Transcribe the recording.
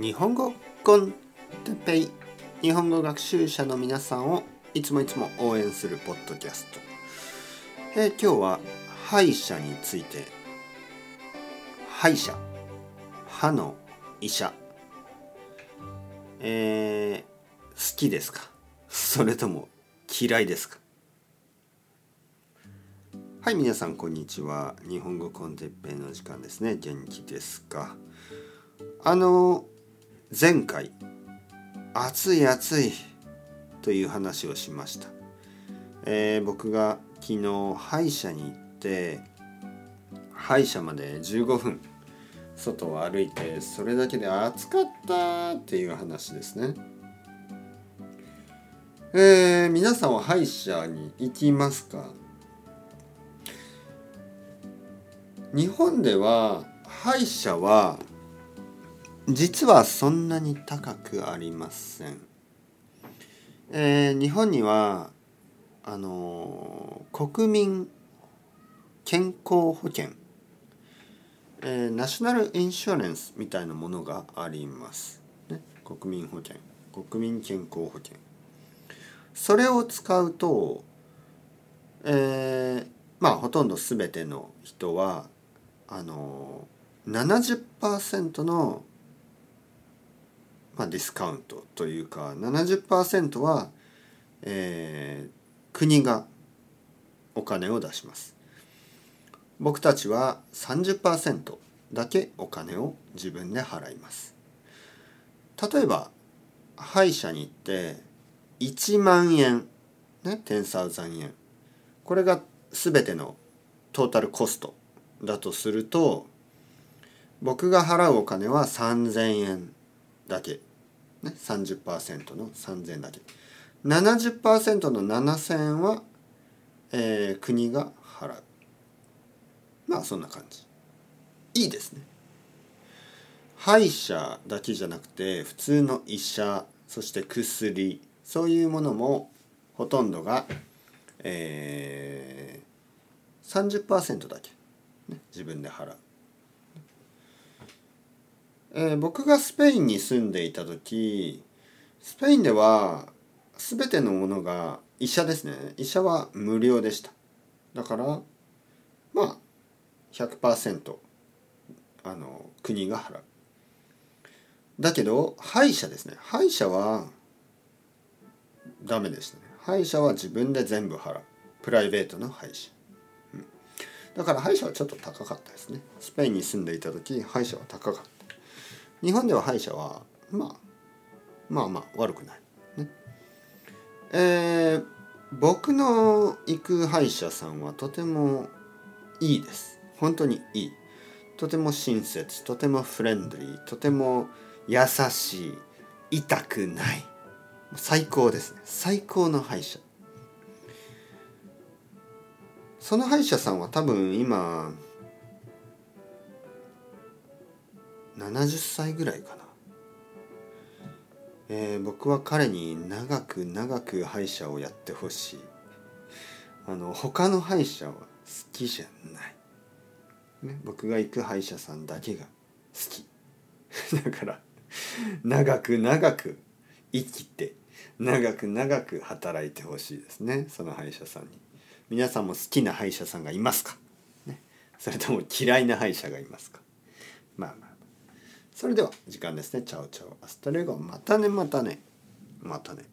日本語コンテペイ日本語学習者の皆さんをいつもいつも応援するポッドキャスト、えー今日は歯医者について。歯医者。歯の医者。えー好きですか？それとも嫌いですか？はい皆さんこんにちは。日本語コンテッペイの時間ですね。元気ですか？あの前回暑い暑いという話をしました、えー僕が昨日歯医者に行って歯医者まで15分外を歩いてそれだけで暑かったっていう話ですね。えー皆さんは歯医者に行きますか？日本では歯医者は実はそんなに高くありません。えー日本にはあのー国民健康保険、えーナショナルインシュアレンスみたいなものがあります。ね、国民保険国民健康保険それを使うと、えーまあほとんど全ての人はあのー70%のまあ、ディスカウントというか70%は、えー国がお金を出します。僕たちは30%だけお金を自分で払います。例えば歯医者に行って1万円ね10,000円これが全てのトータルコストだとすると僕が払うお金は3,000円だけ。ね、30%の3000円だけ。70%の7000円は、えー国が払う。まあそんな感じ。いいですね。歯医者だけじゃなくて普通の医者そして薬そういうものもほとんどが、えー、30%だけ、ね、自分で払う。えー僕がスペインに住んでいた時スペインでは全てのものが医者ですね。医者は無料でした。だからまあ100%あの国が払う。だけど歯医者ですね。歯医者はダメでしたね。歯医者は自分で全部払う。プライベートの歯医者。だから歯医者はちょっと高かったですね。スペインに住んでいた時歯医者は高かった。日本では歯医者は、まあ、まあまあ悪くない。ね、えー僕の行く歯医者さんはとてもいいです。本当にいい。とても親切、とてもフレンドリー、とても優しい、痛くない。最高ですね。最高の歯医者。その歯医者さんは多分今70歳ぐらいかな、えー僕は彼に長く長く歯医者をやってほしい。あの他の歯医者は好きじゃない、ね、僕が行く歯医者さんだけが好き。だから長く長く生きて長く長く働いてほしいですねその歯医者さんに。皆さんも好きな歯医者さんがいますか、ね、それとも嫌いな歯医者がいますか？まあまあ。それでは時間ですね。 Ciao ciao。Hasta luego。またねまたね。またね。